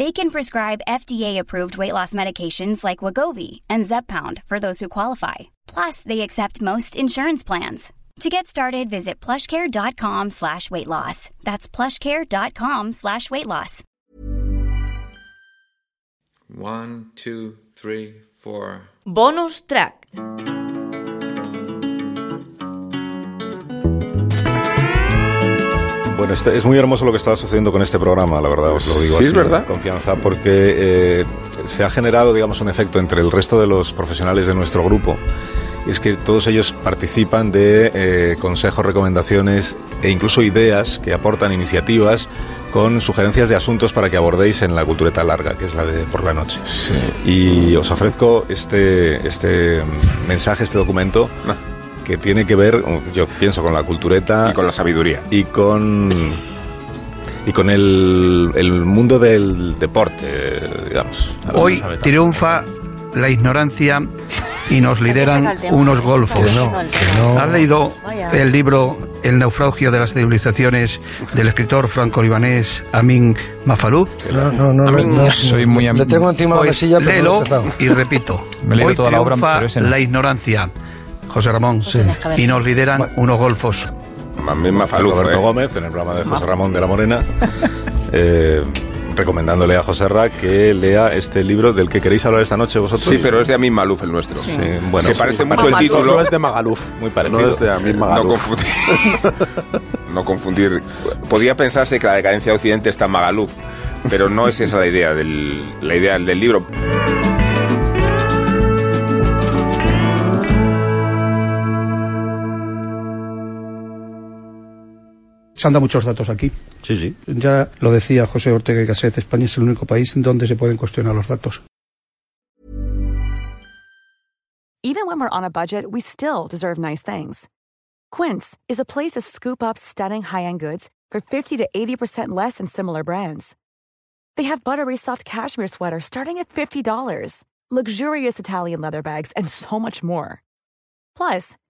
They can prescribe FDA-approved weight loss medications like Wegovy and Zepbound for those who qualify. Plus, they accept most insurance plans. To get started, visit plushcare.com slash weight loss. That's plushcare.com slash weight loss. One, two, three, four. Bonus track. Bueno, este- es muy hermoso lo que está sucediendo con este programa, la verdad, os lo digo Sí, así, es verdad. con confianza, porque eh, se ha generado, digamos, un efecto entre el resto de los profesionales de nuestro grupo. Es que todos ellos participan de eh, consejos, recomendaciones e incluso ideas que aportan iniciativas con sugerencias de asuntos para que abordéis en la cultureta larga, que es la de por la noche. Y os ofrezco este, este mensaje, este documento, Ah. Que tiene que ver, yo pienso, con la cultureta Y con la sabiduría. y con y con el, el mundo del deporte, digamos. Hoy triunfa la ignorancia y nos lideran unos golfos. ¿Has leído el libro El naufragio de las civilizaciones del escritor franco-libanés Amin Mafalou? No, no, no. No, no, soy muy Le am- tengo encima de la Pues silla, pero no léelo y repito. Me he leído Hoy toda la obra, pero ese no. la ignorancia, José Ramón, Sí. y nos lideran unos golfos. A mí me faló, Roberto eh. Gómez en el programa de José Ramón de la Morena, eh, recomendándole a José Ra que lea este libro del que queréis hablar esta noche vosotros. Sí, pero es de Amin Maluf el nuestro. Sí, bueno, Se sí, parece sí, mucho el título. No es de Magaluf. Muy parecido. No es de Amin No Magaluf. confundir. no confundir. Podía pensarse que la decadencia de Occidente está en Magaluf, pero no es esa la idea del, la idea del libro. Se han dado muchos datos aquí. Sí, sí. Ya lo decía José Ortega y Gasset, España es el único país donde se pueden cuestionar los datos. Even when we're on a budget, we still deserve nice things. Quince is a place to scoop up stunning high-end goods for 50 to 80% less than similar brands. They have buttery soft cashmere sweaters starting at $50, luxurious Italian leather bags, and so much more. Plus,